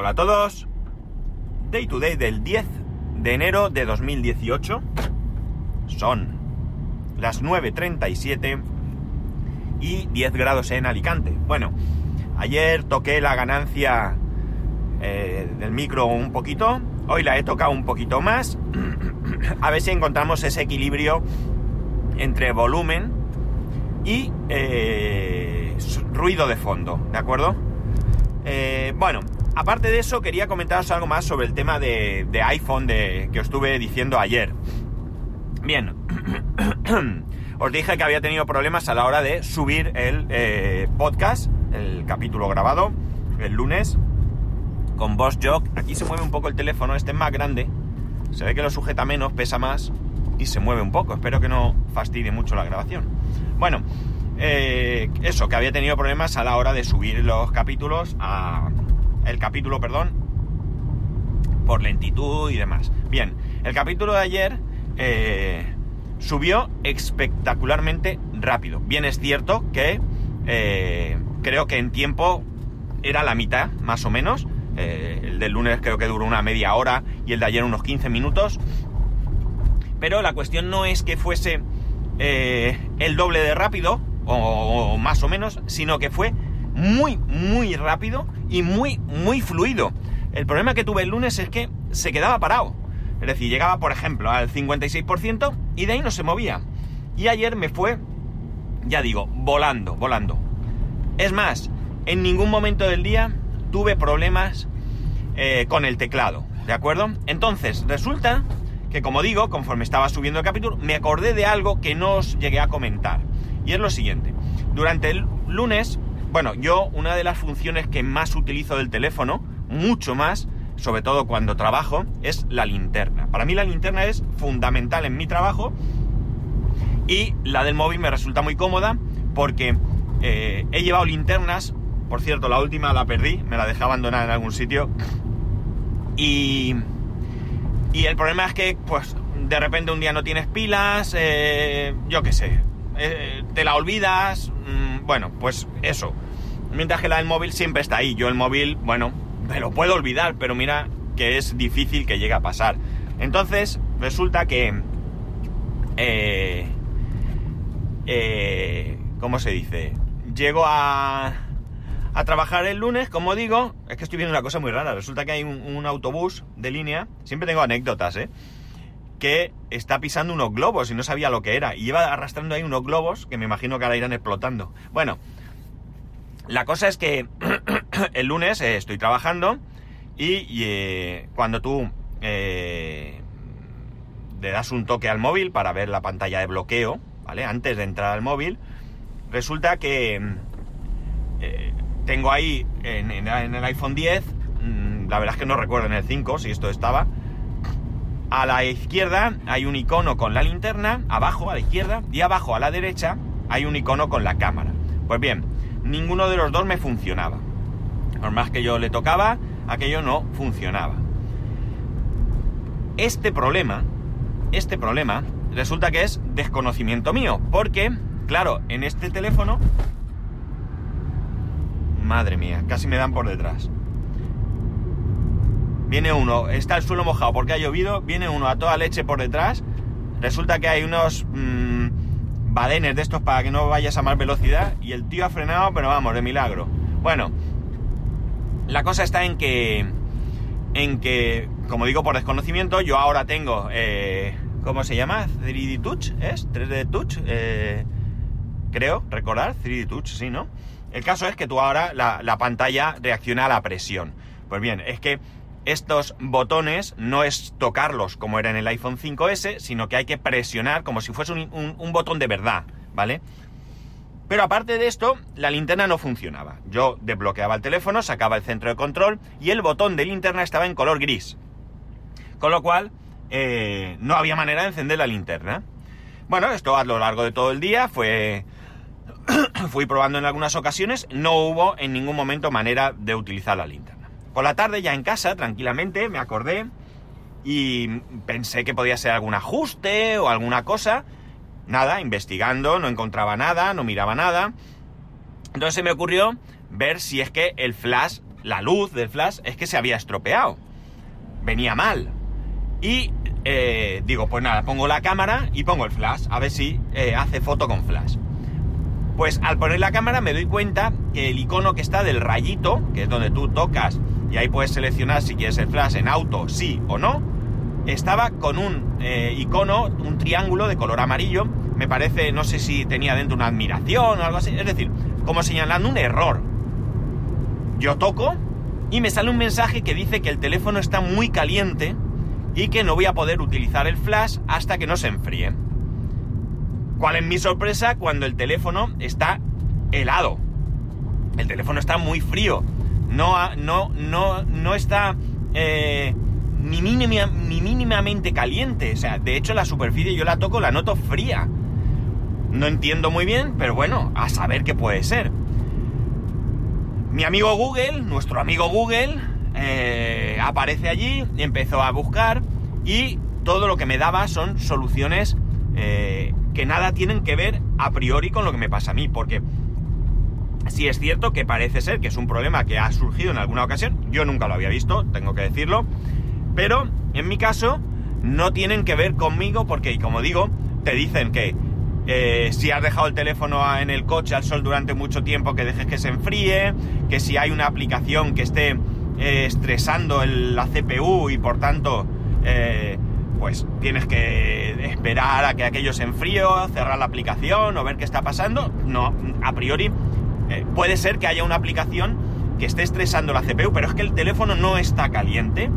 Hola a todos. Day to day del 10 de enero de 2018. Son las 9.37 y 10 grados en Alicante. Bueno, ayer toqué la ganancia eh, del micro un poquito. Hoy la he tocado un poquito más. a ver si encontramos ese equilibrio entre volumen y eh, ruido de fondo, ¿de acuerdo? Eh, bueno, aparte de eso, quería comentaros algo más sobre el tema de, iPhone de, que os estuve diciendo ayer. Bien, os dije que había tenido problemas a la hora de subir el eh, podcast, el capítulo grabado, el lunes, con Boss Jock. Aquí se mueve un poco el teléfono, este es más grande, se ve que lo sujeta menos, pesa más y se mueve un poco. Espero que no fastidie mucho la grabación. Bueno, eh, eso, que había tenido problemas a la hora de subir los capítulos a... El capítulo, perdón, por lentitud y demás. Bien, el capítulo de ayer eh, subió espectacularmente rápido. Bien es cierto que eh, creo que en tiempo era la mitad, más o menos. el del lunes creo que duró una media hora y el de ayer unos 15 minutos. Pero la cuestión no es que fuese el doble de rápido, o, más o menos, sino que fue muy, muy rápido y muy, muy fluido. El problema que tuve el lunes es que se quedaba parado. Es decir, llegaba, por ejemplo, al 56% y de ahí no se movía. Y ayer me fue, ya digo, volando, volando. Es más, en ningún momento del día tuve problemas eh, con el teclado, ¿de acuerdo? Entonces, resulta que, como digo, conforme estaba subiendo el capítulo, me acordé de algo que no os llegué a comentar. Y es lo siguiente. Durante el lunes, bueno, yo una de las funciones que más utilizo del teléfono, mucho más, sobre todo cuando trabajo, es la linterna. Para mí la linterna es fundamental en mi trabajo y la del móvil me resulta muy cómoda porque eh, he llevado linternas, por cierto, la última la perdí, me la dejé abandonada en algún sitio y, y el problema es que, pues, de repente un día no tienes pilas, eh, yo qué sé, eh, te la olvidas, mm, bueno, pues eso. Mientras que la del móvil siempre está ahí. Yo el móvil, bueno, me lo puedo olvidar, pero mira que es difícil que llegue a pasar. Entonces, resulta que... Eh, eh, ¿Cómo se dice? Llego a, a trabajar el lunes, como digo, es que estoy viendo una cosa muy rara. Resulta que hay un autobús de línea, siempre tengo anécdotas, ¿eh? Que está pisando unos globos y no sabía lo que era. Y iba arrastrando ahí unos globos que me imagino que ahora irán explotando. Bueno, la cosa es que el lunes eh, estoy trabajando y, eh, cuando tú eh, le das un toque al móvil para ver la pantalla de bloqueo, ¿vale? Antes de entrar al móvil, resulta que tengo ahí en, en, el iPhone 10, mm, la verdad es que no recuerdo en el 5 si esto estaba, a la izquierda hay un icono con la linterna, abajo a la izquierda, y abajo a la derecha hay un icono con la cámara. Pues bien, ninguno de los dos me funcionaba. Por más que yo le tocaba, aquello no funcionaba. Este problema, este problema, resulta que es desconocimiento mío, porque, claro, en este teléfono... Madre mía, casi me dan por detrás. Viene uno, está el suelo mojado porque ha llovido, viene uno a toda leche por detrás, resulta que hay unos mmm, badenes de estos para que no vayas a más velocidad y el tío ha frenado, pero vamos, de milagro. Bueno, la cosa está en que, en que, como digo por desconocimiento, yo ahora tengo, eh, ¿cómo se llama? 3D Touch, ¿es? 3D Touch, eh, creo, recordar, 3D Touch, sí, ¿no? El caso es que tú ahora la, la pantalla reacciona a la presión. Pues bien, es que estos botones no es tocarlos como era en el iPhone 5S, sino que hay que presionar como si fuese un, botón de verdad, ¿vale? Pero aparte de esto, la linterna no funcionaba. Yo desbloqueaba el teléfono, sacaba el centro de control y el botón de linterna estaba en color gris. Con lo cual, eh, no había manera de encender la linterna. Bueno, esto a lo largo de todo el día fue... fui probando en algunas ocasiones, no hubo en ningún momento manera de utilizar la linterna. Por la tarde ya en casa, tranquilamente, me acordé y pensé que podía ser algún ajuste o alguna cosa. Nada, investigando, no encontraba nada, no miraba nada. Entonces se me ocurrió ver si es que el flash, la luz del flash es que se había estropeado. Venía mal. Y eh, digo, pues nada, pongo la cámara y pongo el flash, a ver si eh, hace foto con flash. Pues al poner la cámara me doy cuenta que el icono que está del rayito, que es donde tú tocas y ahí puedes seleccionar si quieres el flash en auto, sí o no, estaba con un eh, icono, un triángulo de color amarillo. Me parece, no sé si tenía dentro una admiración o algo así. Es decir, como señalando un error. Yo toco y me sale un mensaje que dice que el teléfono está muy caliente y que no voy a poder utilizar el flash hasta que no se enfríe. ¿Cuál es mi sorpresa cuando el teléfono está helado? El teléfono está muy frío. No, no, no, no está eh, ni, ni mínimamente caliente. O sea, de hecho la superficie yo la toco, la noto fría. No entiendo muy bien, pero bueno, a saber qué puede ser. Mi amigo Google, nuestro amigo Google, eh, aparece allí, empezó a buscar y todo lo que me daba son soluciones eh, que nada tienen que ver a priori con lo que me pasa a mí, porque si es cierto que parece ser que es un problema que ha surgido en alguna ocasión, yo nunca lo había visto, tengo que decirlo, pero en mi caso no tienen que ver conmigo porque, como digo, te dicen que eh, si has dejado el teléfono en el coche al sol durante mucho tiempo, que dejes que se enfríe, que si hay una aplicación que esté eh, estresando la CPU y por tanto, eh, pues tienes que esperar a que aquello se enfríe, cerrar la aplicación o ver qué está pasando. No, a priori puede ser que haya una aplicación que esté estresando la CPU, pero es que el teléfono no está caliente.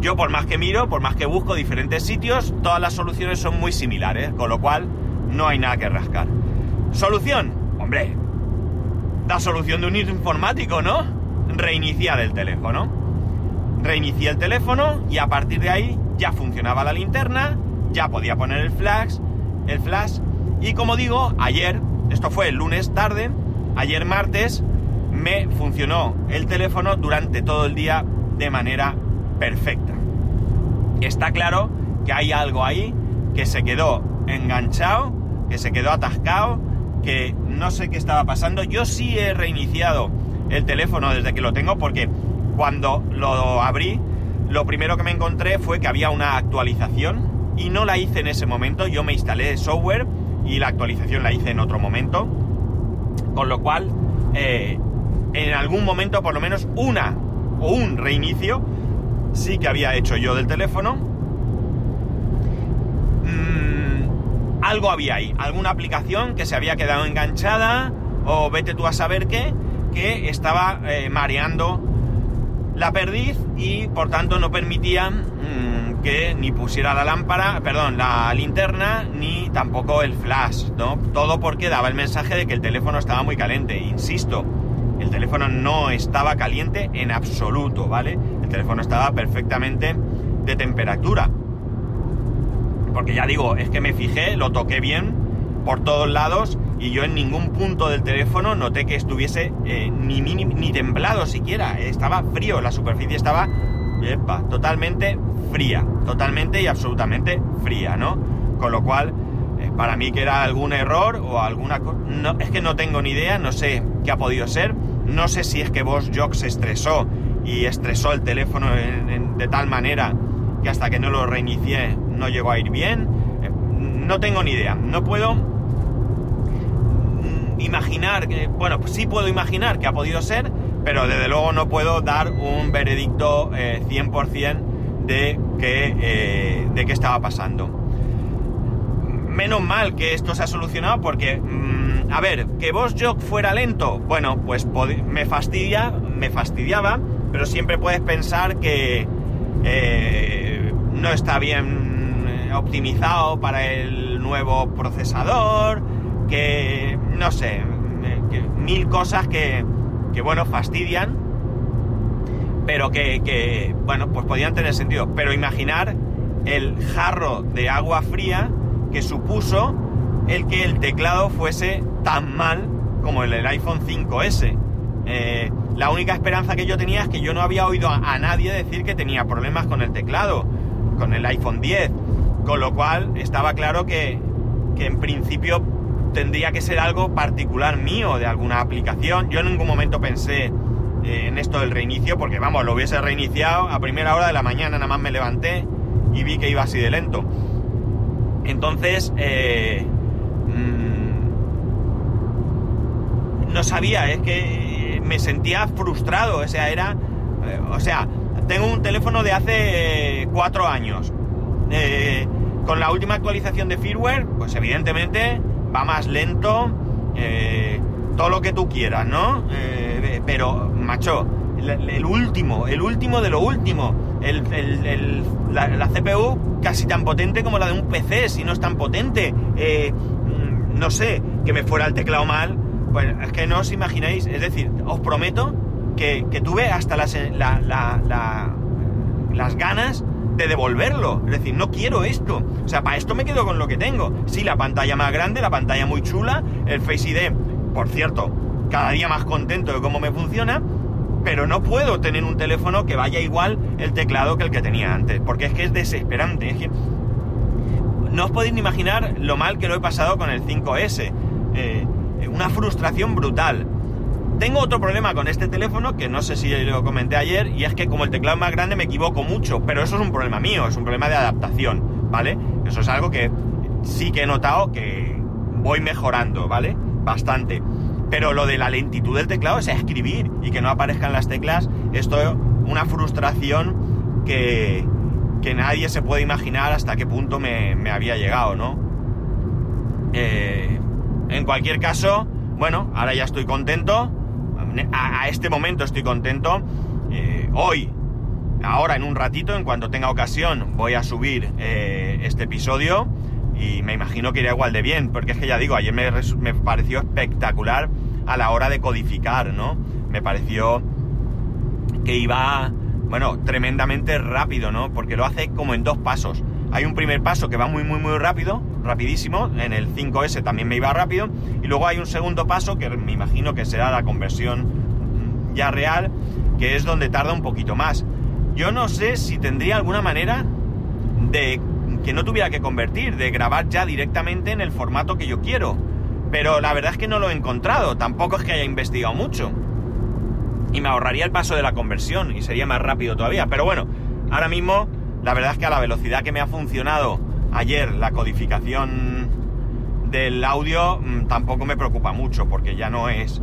Yo por más que miro, por más que busco diferentes sitios, todas las soluciones son muy similares, con lo cual no hay nada que rascar. Solución, hombre, la solución de un informático, ¿no? Reiniciar el teléfono. Reinicié el teléfono y a partir de ahí ya funcionaba la linterna, ya podía poner el flash, el flash y como digo, ayer, esto fue el lunes tarde, ayer martes me funcionó el teléfono durante todo el día de manera perfecta. Está claro que hay algo ahí que se quedó enganchado, que se quedó atascado, que no sé qué estaba pasando. Yo sí he reiniciado el teléfono desde que lo tengo porque cuando lo abrí, lo primero que me encontré fue que había una actualización y no la hice en ese momento. Yo me instalé software y la actualización la hice en otro momento. Con lo cual, eh, en algún momento, por lo menos una o un reinicio, sí que había hecho yo del teléfono. Mm, algo había ahí, alguna aplicación que se había quedado enganchada o vete tú a saber qué, que estaba eh, mareando la perdiz y por tanto no permitía mm, que ni pusiera la lámpara, perdón, la linterna ni tampoco el flash, ¿no? Todo porque daba el mensaje de que el teléfono estaba muy caliente, insisto. El teléfono no estaba caliente en absoluto, ¿vale? El teléfono estaba perfectamente de temperatura. Porque ya digo, es que me fijé, lo toqué bien por todos lados y yo en ningún punto del teléfono noté que estuviese eh, ni, ni, temblado siquiera. Estaba frío, la superficie estaba totalmente fría, totalmente y absolutamente fría, ¿no? Con lo cual, eh, para mí que era algún error o alguna cosa... No, es que no tengo ni idea, no sé qué ha podido ser no sé si es que vos Jock se estresó y estresó el teléfono de tal manera que hasta que no lo reinicié no llegó a ir bien. Eh, no tengo ni idea. No puedo imaginar, que, bueno, pues sí puedo imaginar que ha podido ser, pero desde luego no puedo dar un veredicto 100% eh, de que, eh, de qué estaba pasando. Menos mal que esto se ha solucionado porque... Mm, a ver, que vos Jock fuera lento, bueno, pues me fastidia, me fastidiaba, pero siempre puedes pensar que eh, no está bien eh, optimizado para el nuevo procesador, que no sé, eh, mil cosas que, que, bueno, fastidian, pero que, que, bueno, pues podían tener sentido. Pero imaginar el jarro de agua fría que supuso el que el teclado fuese tan mal como el, iPhone 5S. Eh, la única esperanza que yo tenía es que yo no había oído a, nadie decir que tenía problemas con el teclado, con el iPhone 10, con lo cual estaba claro que, que en principio tendría que ser algo particular mío de alguna aplicación. Yo en ningún momento pensé eh, en esto del reinicio, porque vamos, lo hubiese reiniciado a primera hora de la mañana, nada más me levanté y vi que iba así de lento. Entonces, eh, mm, no sabía, es que me sentía frustrado, o sea, era, eh, o sea, tengo un teléfono de hace cuatro años. con la última actualización de firmware, pues evidentemente va más lento, todo lo que tú quieras, ¿no? pero, macho, el, último, el último de lo último. la, CPU casi tan potente como la de un PC, si no es tan potente. Eh, no sé, que me fuera el teclado mal. Pues es que no os imagináis. Es decir, os prometo que, tuve hasta las, las ganas de devolverlo. Es decir, no quiero esto. O sea, para esto me quedo con lo que tengo. Sí, la pantalla más grande, la pantalla muy chula, el Face ID, por cierto, cada día más contento de cómo me funciona, pero no puedo tener un teléfono que vaya igual el teclado que el que tenía antes, porque es que es desesperante. no os podéis ni imaginar lo mal que lo he pasado con el 5S. Eh, una frustración brutal. Tengo otro problema con este teléfono que no sé si lo comenté ayer, y es que como el teclado es más grande me equivoco mucho, pero eso es un problema mío, es un problema de adaptación, ¿vale? Eso es algo que sí que he notado que voy mejorando, ¿vale? Bastante. Pero lo de la lentitud del teclado, sea, escribir y que no aparezcan las teclas, esto es una frustración que, que nadie se puede imaginar hasta qué punto me, había llegado, ¿no? Eh, en cualquier caso, bueno, ahora ya estoy contento. A, este momento estoy contento. Eh, hoy, ahora en un ratito, en cuanto tenga ocasión, voy a subir eh, este episodio y me imagino que irá igual de bien, porque es que ya digo, ayer me, me pareció espectacular a la hora de codificar, ¿no? Me pareció que iba, bueno, tremendamente rápido, ¿no? Porque lo hace como en dos pasos. Hay un primer paso que va muy, muy, muy rápido, rapidísimo, en el 5S también me iba rápido, y luego hay un segundo paso que me imagino que será la conversión ya real, que es donde tarda un poquito más. Yo no sé si tendría alguna manera de que no tuviera que convertir, de grabar ya directamente en el formato que yo quiero. Pero la verdad es que no lo he encontrado, tampoco es que haya investigado mucho. Y me ahorraría el paso de la conversión y sería más rápido todavía. Pero bueno, ahora mismo la verdad es que a la velocidad que me ha funcionado ayer la codificación del audio mm, tampoco me preocupa mucho porque ya no es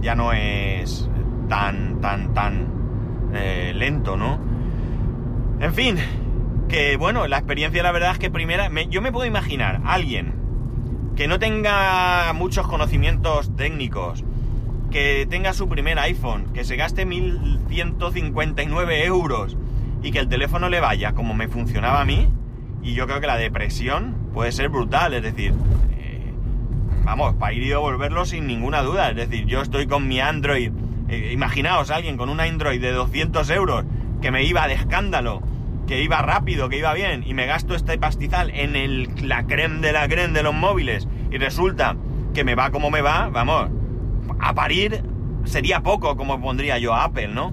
ya no es tan tan tan eh, lento, ¿no? En fin, que bueno, la experiencia la verdad es que primera, yo me puedo imaginar alguien que no tenga muchos conocimientos técnicos, que tenga su primer iPhone, que se gaste 1.159 euros y que el teléfono le vaya como me funcionaba a mí, y yo creo que la depresión puede ser brutal, es decir, eh, vamos, para ir y volverlo sin ninguna duda, es decir, yo estoy con mi Android, eh, imaginaos alguien con un Android de 200 euros que me iba de escándalo, que iba rápido, que iba bien, y me gasto este pastizal en el, la creme de la creme de los móviles, y resulta que me va como me va, vamos, a parir sería poco como pondría yo a Apple, ¿no?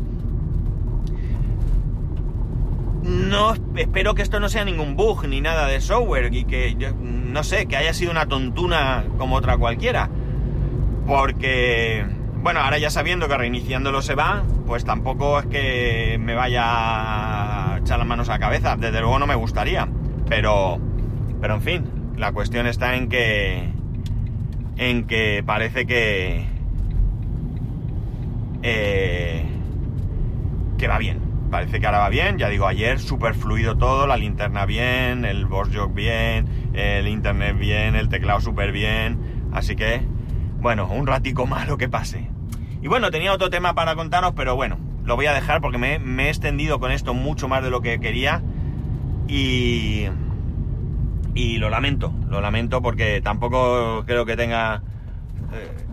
No, espero que esto no sea ningún bug ni nada de software y que, no sé, que haya sido una tontuna como otra cualquiera. Porque bueno, ahora ya sabiendo que reiniciándolo se va, pues tampoco es que me vaya a echar las manos a la cabeza. Desde luego no me gustaría. Pero, pero en fin, la cuestión está en que, en que parece que, eh, que va bien. Parece que ahora va bien. Ya digo, ayer súper fluido todo, la linterna bien, el boss jog bien, el internet bien, el teclado súper bien. Así que, bueno, un ratico malo que pase. Y bueno, tenía otro tema para contaros, pero bueno, lo voy a dejar porque me, he extendido con esto mucho más de lo que quería. Y, y lo lamento, lo lamento porque tampoco creo que tenga eh,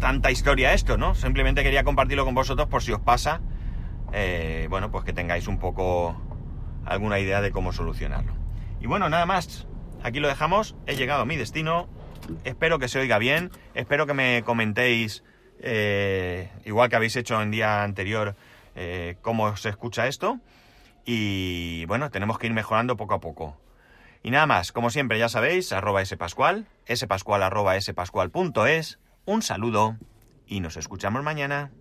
tanta historia esto, ¿no? Simplemente quería compartirlo con vosotros por si os pasa, eh, bueno, pues que tengáis un poco alguna idea de cómo solucionarlo. Y bueno, nada más, aquí lo dejamos, he llegado a mi destino, espero que se oiga bien, espero que me comentéis eh, igual que habéis hecho en día anterior, eh, cómo se escucha esto. Y bueno, tenemos que ir mejorando poco a poco. Y nada más, como siempre ya sabéis, arroba spascual, spascual arroba spascual.es, un saludo y nos escuchamos mañana.